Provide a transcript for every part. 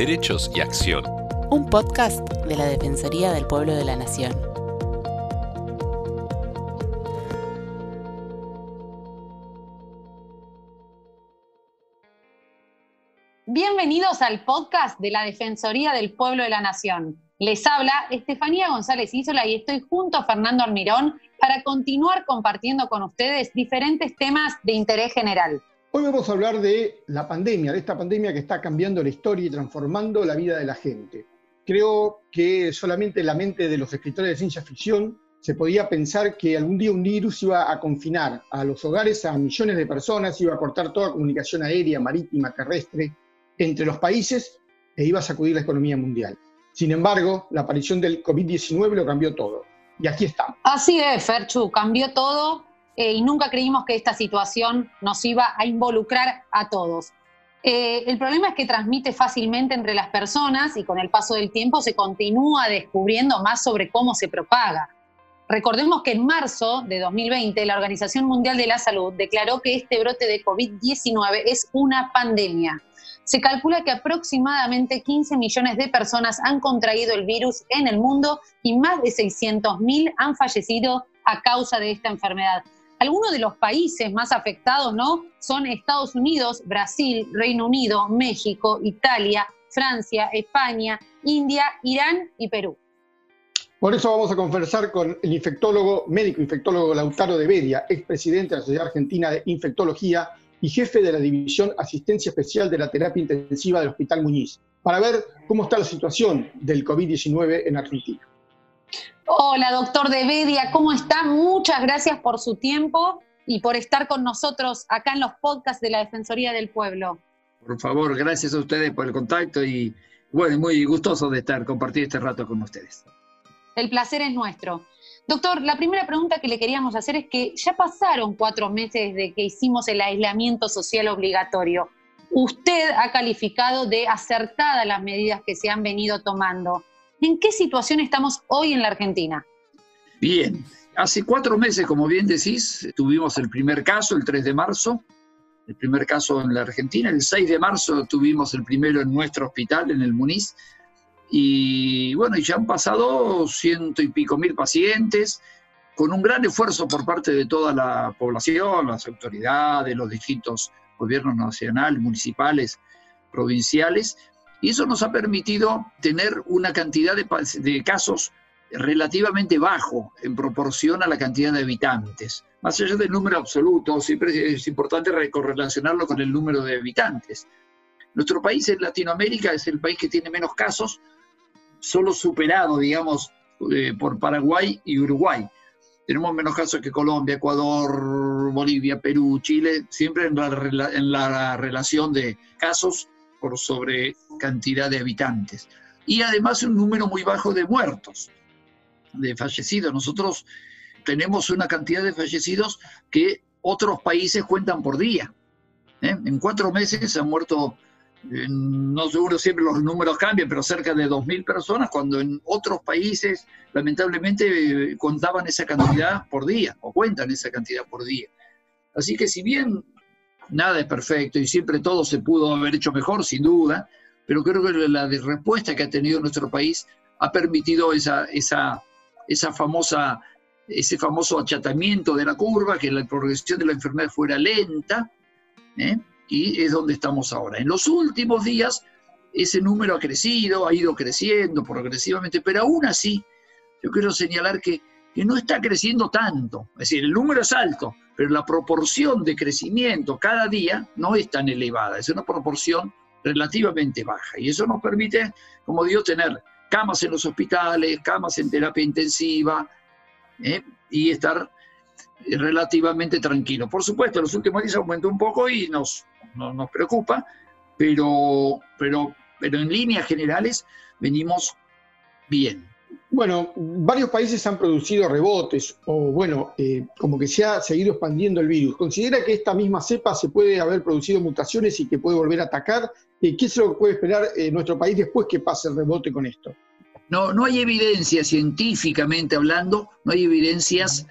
Derechos y Acción. Un podcast de la Defensoría del Pueblo de la Nación. Bienvenidos al podcast de la Defensoría del Pueblo de la Nación. Les habla Estefanía González Isola y estoy junto a Fernando Almirón para continuar compartiendo con ustedes diferentes temas de interés general. Hoy vamos a hablar de la pandemia, de esta pandemia que está cambiando la historia y transformando la vida de la gente. Creo que solamente en la mente de los escritores de ciencia ficción se podía pensar que algún día un virus iba a confinar a los hogares a millones de personas, iba a cortar toda comunicación aérea, marítima, terrestre entre los países e iba a sacudir la economía mundial. Sin embargo, la aparición del COVID-19 lo cambió todo. Y aquí estamos. Así es, Ferchu, cambió todo eh, y nunca creímos que esta situación nos iba a involucrar a todos. Eh, el problema es que transmite fácilmente entre las personas y con el paso del tiempo se continúa descubriendo más sobre cómo se propaga. Recordemos que en marzo de 2020 la Organización Mundial de la Salud declaró que este brote de COVID-19 es una pandemia. Se calcula que aproximadamente 15 millones de personas han contraído el virus en el mundo y más de 600.000 han fallecido a causa de esta enfermedad. Algunos de los países más afectados, ¿no? Son Estados Unidos, Brasil, Reino Unido, México, Italia, Francia, España, India, Irán y Perú. Por eso vamos a conversar con el infectólogo, médico infectólogo Lautaro de Bedia, expresidente de la Sociedad Argentina de Infectología y jefe de la División Asistencia Especial de la Terapia Intensiva del Hospital Muñiz, para ver cómo está la situación del COVID-19 en Argentina. Hola, doctor De Bedia, ¿cómo está? Muchas gracias por su tiempo y por estar con nosotros acá en los podcasts de la Defensoría del Pueblo. Por favor, gracias a ustedes por el contacto y bueno, muy gustoso de estar, compartir este rato con ustedes. El placer es nuestro. Doctor, la primera pregunta que le queríamos hacer es que ya pasaron cuatro meses desde que hicimos el aislamiento social obligatorio. Usted ha calificado de acertadas las medidas que se han venido tomando. ¿En qué situación estamos hoy en la Argentina? Bien, hace cuatro meses, como bien decís, tuvimos el primer caso, el 3 de marzo, el primer caso en la Argentina. El 6 de marzo tuvimos el primero en nuestro hospital, en el Muniz. Y bueno, ya han pasado ciento y pico mil pacientes, con un gran esfuerzo por parte de toda la población, las autoridades, los distintos gobiernos nacionales, municipales, provinciales, y eso nos ha permitido tener una cantidad de, casos relativamente bajo en proporción a la cantidad de habitantes. Más allá del número absoluto, siempre es importante correlacionarlo con el número de habitantes. Nuestro país en Latinoamérica es el país que tiene menos casos, solo superado, digamos, eh, por Paraguay y Uruguay. Tenemos menos casos que Colombia, Ecuador, Bolivia, Perú, Chile, siempre en la relación de casos por sobre cantidad de habitantes. Y además un número muy bajo de muertos, de fallecidos. Nosotros tenemos una cantidad de fallecidos que otros países cuentan por día. ¿eh? En cuatro meses han muerto, no seguro siempre los números cambian, pero cerca de 2.000 personas, cuando en otros países lamentablemente contaban esa cantidad por día, o cuentan esa cantidad por día. Así que si bien nada es perfecto y siempre todo se pudo haber hecho mejor, sin duda, pero creo que la respuesta que ha tenido nuestro país ha permitido esa, famosa, ese famoso achatamiento de la curva, que la progresión de la enfermedad fuera lenta, ¿eh? y es donde estamos ahora. En los últimos días ese número ha crecido, ha ido creciendo progresivamente, pero aún así yo quiero señalar que, que no está creciendo tanto. Es decir, el número es alto, pero la proporción de crecimiento cada día no es tan elevada, es una proporción relativamente baja. Y eso nos permite, como digo, tener camas en los hospitales, camas en terapia intensiva ¿eh? y estar relativamente tranquilo. Por supuesto, los últimos días aumentó un poco y nos, nos preocupa, pero, pero, pero en líneas generales venimos bien. Bueno, varios países han producido rebotes o, bueno, eh, como que se ha seguido expandiendo el virus. ¿Considera que esta misma cepa se puede haber producido mutaciones y que puede volver a atacar? Eh, ¿Qué es lo que puede esperar eh, nuestro país después que pase el rebote con esto? No, no hay evidencia científicamente hablando, no hay evidencias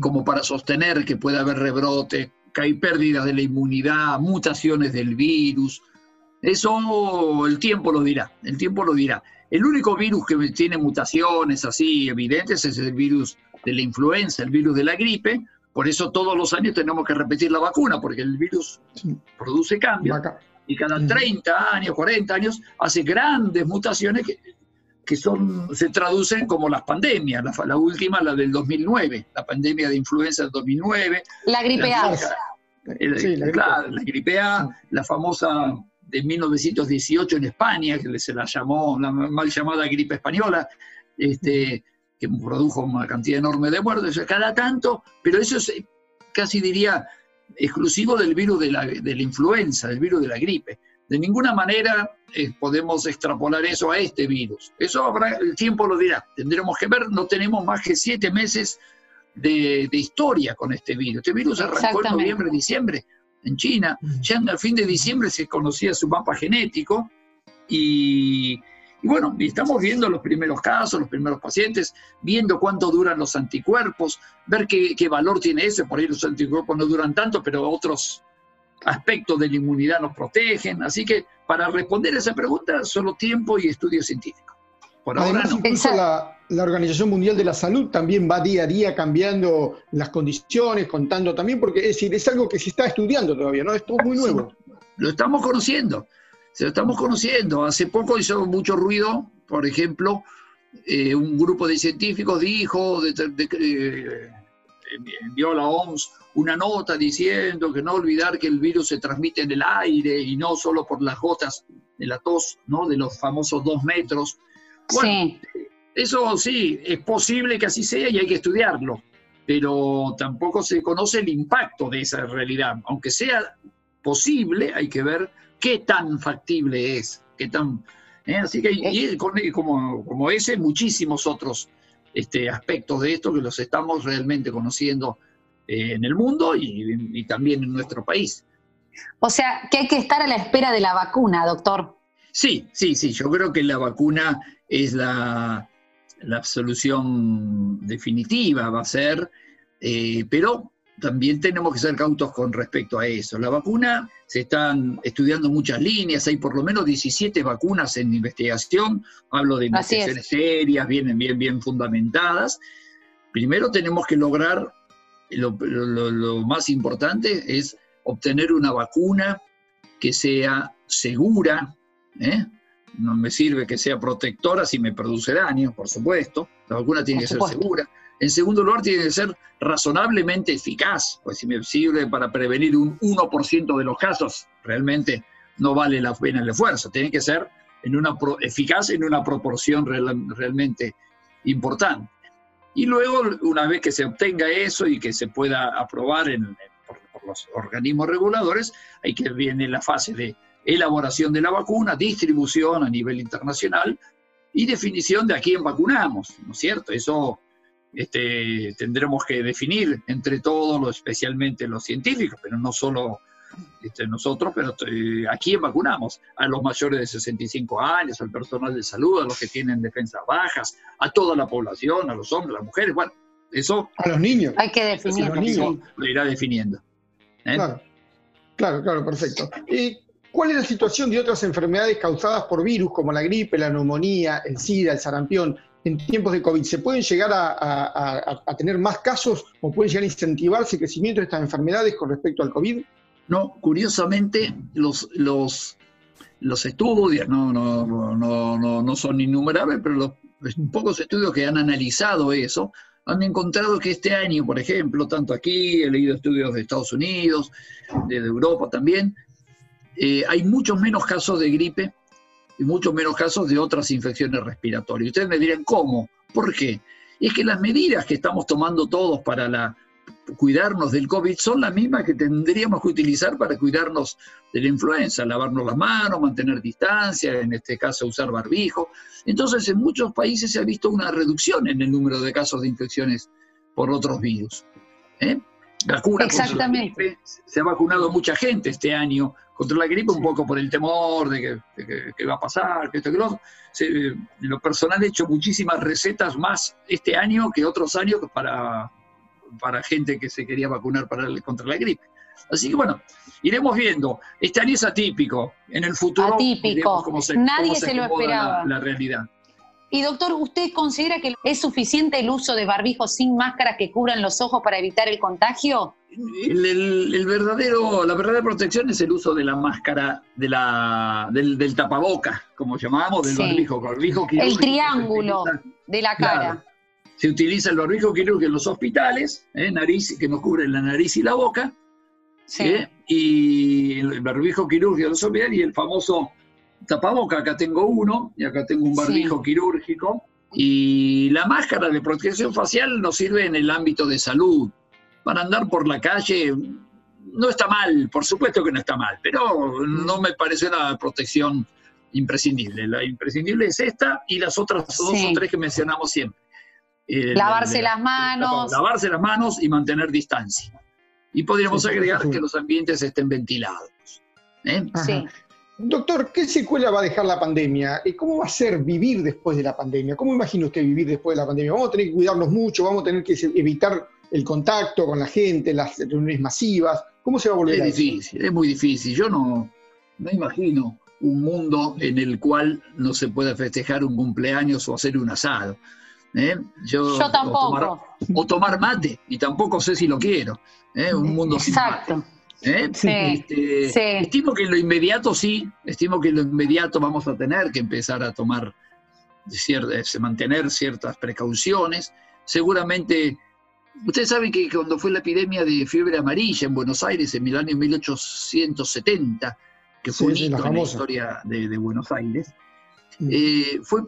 como para sostener que puede haber rebrote, que hay pérdidas de la inmunidad, mutaciones del virus. Eso el tiempo lo dirá, el tiempo lo dirá. El único virus que tiene mutaciones así evidentes es el virus de la influenza, el virus de la gripe. Por eso todos los años tenemos que repetir la vacuna, porque el virus produce cambios. Y cada 30 años, 40 años, hace grandes mutaciones que, que son, se traducen como las pandemias. La, última, la del 2009, la pandemia de influenza del 2009. La gripe A. la, la gripe A, la famosa de 1918 en España, que se la llamó la mal llamada gripe española, este, que produjo una cantidad enorme de muertes, cada tanto, pero eso es casi diría exclusivo del virus de la, de la influenza, del virus de la gripe. De ninguna manera eh, podemos extrapolar eso a este virus. Eso habrá, el tiempo lo dirá. Tendremos que ver, no tenemos más que siete meses de, de historia con este virus. Este virus arrancó en noviembre, diciembre en China. Ya al fin de diciembre se conocía su mapa genético y, bueno, estamos viendo los primeros casos, los primeros pacientes, viendo cuánto duran los anticuerpos, ver qué, valor tiene ese, por ahí los anticuerpos no duran tanto, pero otros aspectos de la inmunidad nos protegen. Así que para responder a esa pregunta, solo tiempo y estudio científico. Por ahora no. La, la, Organización Mundial de la Salud también va día a día cambiando las condiciones, contando también, porque es decir, es algo que se está estudiando todavía, ¿no? Esto es muy nuevo. Lo estamos conociendo, se lo estamos conociendo. Hace poco hizo mucho ruido, por ejemplo, eh, un grupo de científicos dijo, de, eh, envió a la OMS una nota diciendo que no olvidar que el virus se transmite en el aire y no solo por las gotas de la tos, ¿no? De los famosos dos metros sí. Eso sí, es posible que así sea y hay que estudiarlo, pero tampoco se conoce el impacto de esa realidad. Aunque sea posible, hay que ver qué tan factible es, qué tan... ¿eh? Así que y como, como ese, muchísimos otros este, aspectos de esto que los estamos realmente conociendo eh, en el mundo y, y también en nuestro país. O sea, que hay que estar a la espera de la vacuna, doctor. Sí, sí, sí, yo creo que la vacuna es la, solución definitiva, va a ser, eh, pero también tenemos que ser cautos con respecto a eso. La vacuna, se están estudiando muchas líneas, hay por lo menos 17 vacunas en investigación, hablo de investigaciones serias, vienen bien, bien fundamentadas. Primero tenemos que lograr, lo, lo más importante es obtener una vacuna que sea segura, ¿eh? No me sirve que sea protectora si me produce daño, por supuesto. La vacuna tiene que ser segura. En segundo lugar, tiene que ser razonablemente eficaz, pues si me sirve para prevenir un 1% de los casos, realmente no vale la pena el esfuerzo. Tiene que ser en una eficaz en una proporción realmente importante. Y luego, una vez que se obtenga eso y que se pueda aprobar por, por, los organismos reguladores, hay que viene la fase de elaboración de la vacuna, distribución a nivel internacional y definición de a quién vacunamos, ¿no es cierto? Eso este, tendremos que definir entre todos, especialmente los científicos, pero no solo este, nosotros, pero eh, a quién vacunamos, a los mayores de 65 años, al personal de salud, a los que tienen defensas bajas, a toda la población, a los hombres, a las mujeres, bueno, eso... A los niños. Hay que definirlo. Lo irá definiendo. ¿eh? Claro, claro, claro, perfecto. Y ¿Cuál es la situación de otras enfermedades causadas por virus como la gripe, la neumonía, el SIDA, el sarampión en tiempos de COVID? ¿Se pueden llegar a, tener más casos o pueden llegar a incentivarse el crecimiento de estas enfermedades con respecto al COVID? No, curiosamente los, los, los estudios no, no, no, no, son innumerables, pero los pocos estudios que han analizado eso han encontrado que este año, por ejemplo, tanto aquí, he leído estudios de Estados Unidos, de Europa también, eh, hay muchos menos casos de gripe y muchos menos casos de otras infecciones respiratorias. Ustedes me dirán, ¿cómo? ¿Por qué? es que las medidas que estamos tomando todos para la, cuidarnos del COVID son las mismas que tendríamos que utilizar para cuidarnos de la influenza, lavarnos las manos, mantener distancia, en este caso usar barbijo. Entonces, en muchos países se ha visto una reducción en el número de casos de infecciones por otros virus. ¿eh? Exactamente. se ha vacunado mucha gente este año contra la gripe, un poco por el temor de que, va a pasar, que esto que lo en lo personal he hecho muchísimas recetas más este año que otros años para, para gente que se quería vacunar para contra la gripe. Así que bueno, iremos viendo. Este año es atípico. En el futuro atípico. Cómo se, Nadie se, lo esperaba. La, realidad. Y doctor, ¿usted considera que es suficiente el uso de barbijos sin máscaras que cubran los ojos para evitar el contagio? El, verdadero, la verdadera protección es el uso de la máscara, de la, del, del tapaboca, como llamábamos, del barbijo. barbijo el triángulo de la cara. Se utiliza el barbijo quirúrgico en los hospitales, ¿eh? nariz, que nos cubre la nariz y la boca, ¿eh? y el barbijo quirúrgico de los hospitales y el famoso tapaboca, acá tengo uno, y acá tengo un barbijo quirúrgico, y la máscara de protección facial nos sirve en el ámbito de salud. Para andar por la calle no está mal, por supuesto que no está mal, pero no me parece una protección imprescindible. La imprescindible es esta y las otras dos o tres que mencionamos siempre. Eh, lavarse las manos. Lavarse las manos y mantener distancia. Y podríamos agregar que los ambientes estén ventilados. ¿eh? Sí. Doctor, ¿qué secuela va a dejar la pandemia? ¿Cómo va a ser vivir después de la pandemia? ¿Cómo imagina usted vivir después de la pandemia? ¿Vamos a tener que cuidarnos mucho? ¿Vamos a tener que evitar el contacto con la gente, las reuniones masivas? ¿Cómo se va a volver es a difícil, es muy difícil. Yo no, no imagino un mundo en el cual no se pueda festejar un cumpleaños o hacer un asado. ¿eh? Yo, tampoco. O tomar, mate, y tampoco sé si lo quiero. ¿eh? Un mundo Exacto. sin ¿Eh? Este, estimo que en lo inmediato sí, estimo que en lo inmediato vamos a tener que empezar a tomar, ciertas, mantener ciertas precauciones. Seguramente, ustedes saben que cuando fue la epidemia de fiebre amarilla en Buenos Aires en el año 1870, que fue un hito en la historia de, Buenos Aires, eh, fue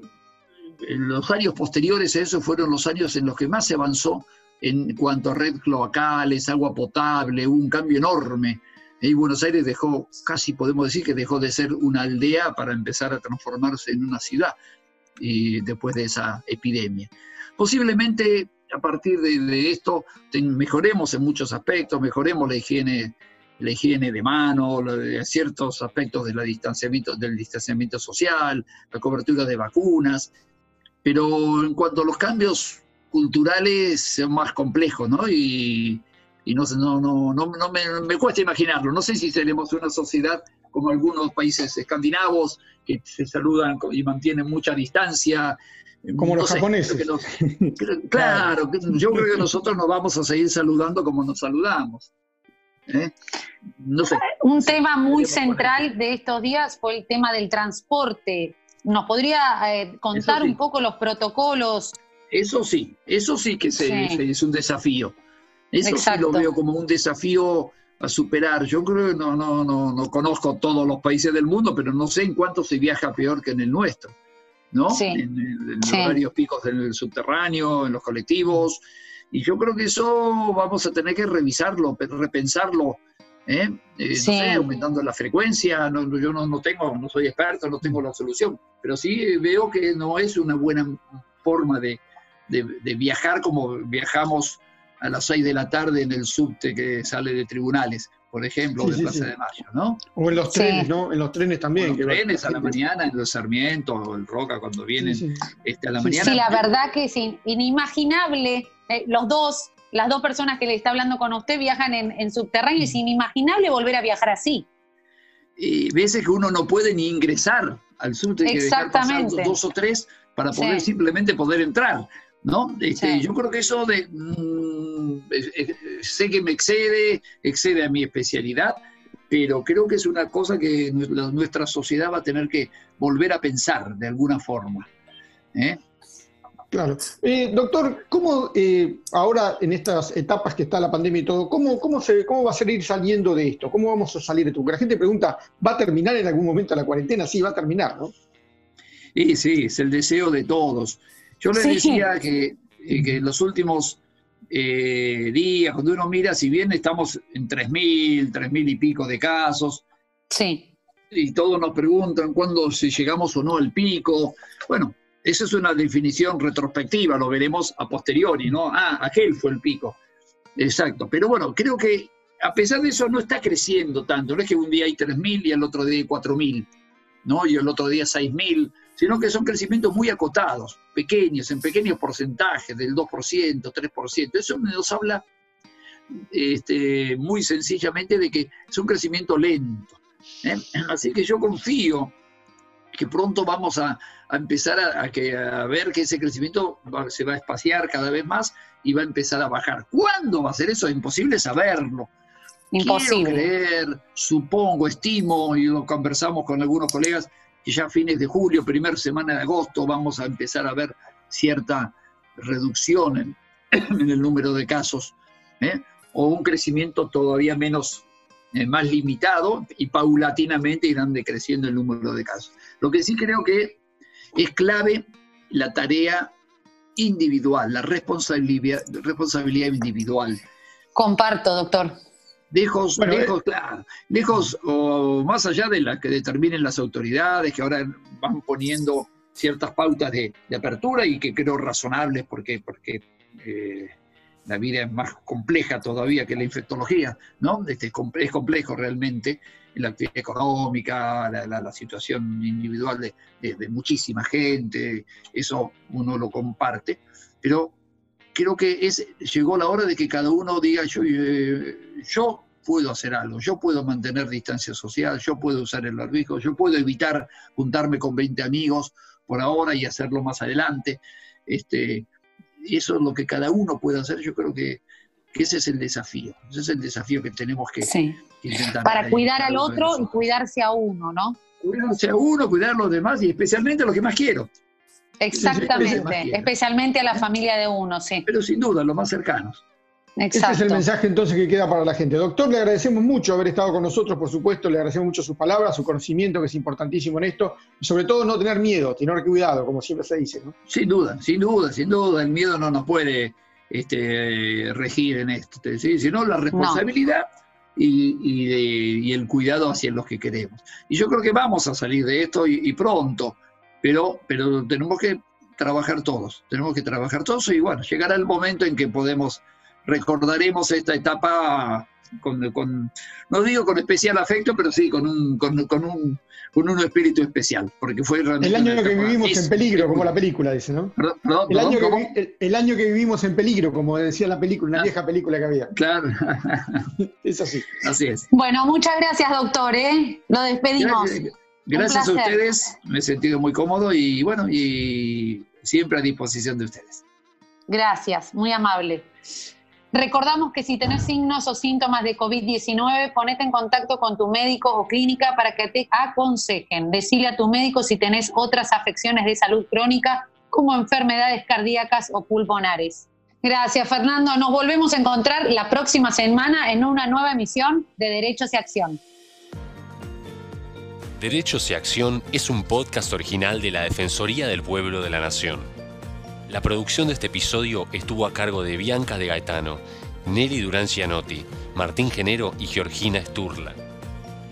en los años posteriores a eso fueron los años en los que más se avanzó en cuanto a red cloacales, agua potable, un cambio enorme. Y Buenos Aires dejó, casi podemos decir que dejó de ser una aldea para empezar a transformarse en una ciudad y después de esa epidemia. Posiblemente a partir de, esto mejoremos en muchos aspectos, mejoremos la higiene, la higiene de mano, ciertos aspectos distanciamiento, del distanciamiento social, la cobertura de vacunas, pero en cuanto a los cambios culturales son más complejos, ¿no? Y, no, no, no, no, me, cuesta imaginarlo. No sé si seremos una sociedad como algunos países escandinavos que se saludan y mantienen mucha distancia. Como los japoneses. claro, yo creo que nosotros nos vamos a seguir saludando como nos saludamos. ¿eh? No sé. Un tema muy central de estos días fue el tema del transporte. ¿Nos podría eh, contar un poco los protocolos eso sí, eso sí que es un desafío. Eso sí lo veo como un desafío a superar. Yo creo que no, no, no, no conozco todos los países del mundo, pero no sé en cuánto se viaja peor que en el nuestro. ¿no? En, varios picos del subterráneo, en los colectivos. Y yo creo que eso vamos a tener que revisarlo, repensarlo. ¿eh? Eh, no sé, aumentando la frecuencia. yo no, no, tengo, no soy experto, no tengo la solución, pero sí veo que no es una buena forma de, de, viajar como viajamos a las 6 de la tarde en el subte que sale de tribunales, por ejemplo, de Plaza de Mayo, ¿no? O en los trenes, ¿no? En los trenes también. En los trenes a la mañana, en los Sarmientos o el Roca cuando vienen este, a la mañana. Sí, la verdad que es inimaginable. Eh, los dos, las dos personas que le está hablando con usted viajan en, en subterráneo, es inimaginable volver a viajar así. Y veces que uno no puede ni ingresar al subte, que dejar pasar dos o tres para poder simplemente poder entrar. ¿No? Este, yo creo que eso de, mm, sé que me excede, excede a mi especialidad, pero creo que es una cosa que nuestra sociedad va a tener que volver a pensar de alguna forma. ¿eh? Claro. Eh, doctor, ¿cómo eh, ahora en estas etapas que está la pandemia y todo, ¿cómo, cómo, se, cómo va a salir saliendo de esto? ¿Cómo vamos a salir de esto? Porque la gente pregunta, ¿va a terminar en algún momento la cuarentena? Sí, va a terminar, ¿no? Sí, sí, es el deseo de todos. Yo les decía que, eh, en los últimos eh, días, cuando uno mira, si bien estamos en 3.000, 3.000 y pico de casos, sí. y todos nos preguntan cuándo si llegamos o no al pico, bueno, esa es una definición retrospectiva, lo veremos a posteriori, ¿no? Ah, aquel fue el pico. Exacto, pero bueno, creo que a pesar de eso no está creciendo tanto, no es que un día hay 3.000 y el otro día hay 4.000, ¿no? Y el otro día 6.000, sino que son crecimientos muy acotados, pequeños, en pequeños porcentajes, del 2%, 3%. Eso nos habla este, muy sencillamente de que es un crecimiento lento. ¿eh? Así que yo confío que pronto vamos a, empezar a, que, a, ver que ese crecimiento se va a espaciar cada vez más y va a empezar a bajar. ¿Cuándo va a ser eso? Es imposible saberlo. Imposible. Quiero creer, supongo, estimo, y lo conversamos con algunos colegas, que ya a fines de julio, primera semana de agosto, vamos a empezar a ver cierta reducción en, el número de casos, ¿eh? o un crecimiento todavía menos, eh, más limitado, y paulatinamente irán decreciendo el número de casos. Lo que sí creo que es clave la tarea individual, la responsabilidad, responsabilidad individual. Comparto, doctor. Lejos, lejos, eh, lejos o más allá de la que determinen las autoridades, que ahora van poniendo ciertas pautas de, apertura y que creo razonables porque, porque eh, la vida es más compleja todavía que la infectología, ¿no? Este, es complejo realmente la actividad económica, la, situación individual de, muchísima gente, eso uno lo comparte, pero creo que es, llegó la hora de que cada uno diga, yo, eh, yo puedo hacer algo, yo puedo mantener distancia social, yo puedo usar el barbijo, yo puedo evitar juntarme con 20 amigos por ahora y hacerlo más adelante. Este, eso es lo que cada uno puede hacer, yo creo que, ese es el desafío, ese es el desafío que tenemos que, intentar. Para cuidar al otro y cuidarse a uno, ¿no? Cuidarse a uno, cuidar a los demás y especialmente a los que más quiero. Exactamente, especialmente a la familia de uno, sí. Pero sin duda, los más cercanos. Ese es el mensaje entonces que queda para la gente. Doctor, le agradecemos mucho haber estado con nosotros, por supuesto, le agradecemos mucho sus palabras, su conocimiento, que es importantísimo en esto, y sobre todo no tener miedo, tener cuidado, como siempre se dice. ¿no? Sin duda, sin duda, sin duda, el miedo no nos puede este, regir en esto, sino la responsabilidad y, el cuidado hacia los que queremos. Y yo creo que vamos a salir de esto y, pronto, pero, pero tenemos que trabajar todos, tenemos que trabajar todos y bueno, llegará el momento en que podemos recordaremos esta etapa con, no digo con especial afecto, pero sí con un, con, con un, con un espíritu especial, porque fue El año que vivimos en peligro, como la película dice, ¿no? el, año que, el, año que vivimos en peligro, como decía la película, una ah. vieja película que había. Claro. es así. Así es. Bueno, muchas gracias, doctor, ¿eh? Lo despedimos. Gracias, a ustedes, me he sentido muy cómodo y bueno, y siempre a disposición de ustedes. Gracias, muy amable. Recordamos que si tenés signos o síntomas de COVID-19, ponete en contacto con tu médico o clínica para que te aconsejen. Decile a tu médico si tenés otras afecciones de salud crónica como enfermedades cardíacas o pulmonares. Gracias, Fernando. Nos volvemos a encontrar la próxima semana en una nueva emisión de Derechos y Acción. Derechos y Acción es un podcast original de la Defensoría del Pueblo de la Nación. La producción de este episodio estuvo a cargo de Bianca de Gaetano, Nelly Durán Cianotti, Martín Genero y Georgina Sturla.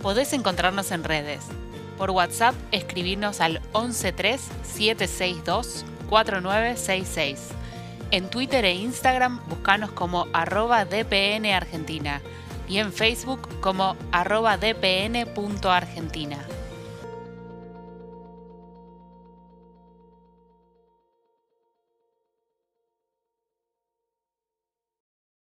Podés encontrarnos en redes. Por WhatsApp, escribirnos al 113-762-4966. En Twitter e Instagram, buscanos como arroba DPN y en Facebook como arroba dpn.argentina.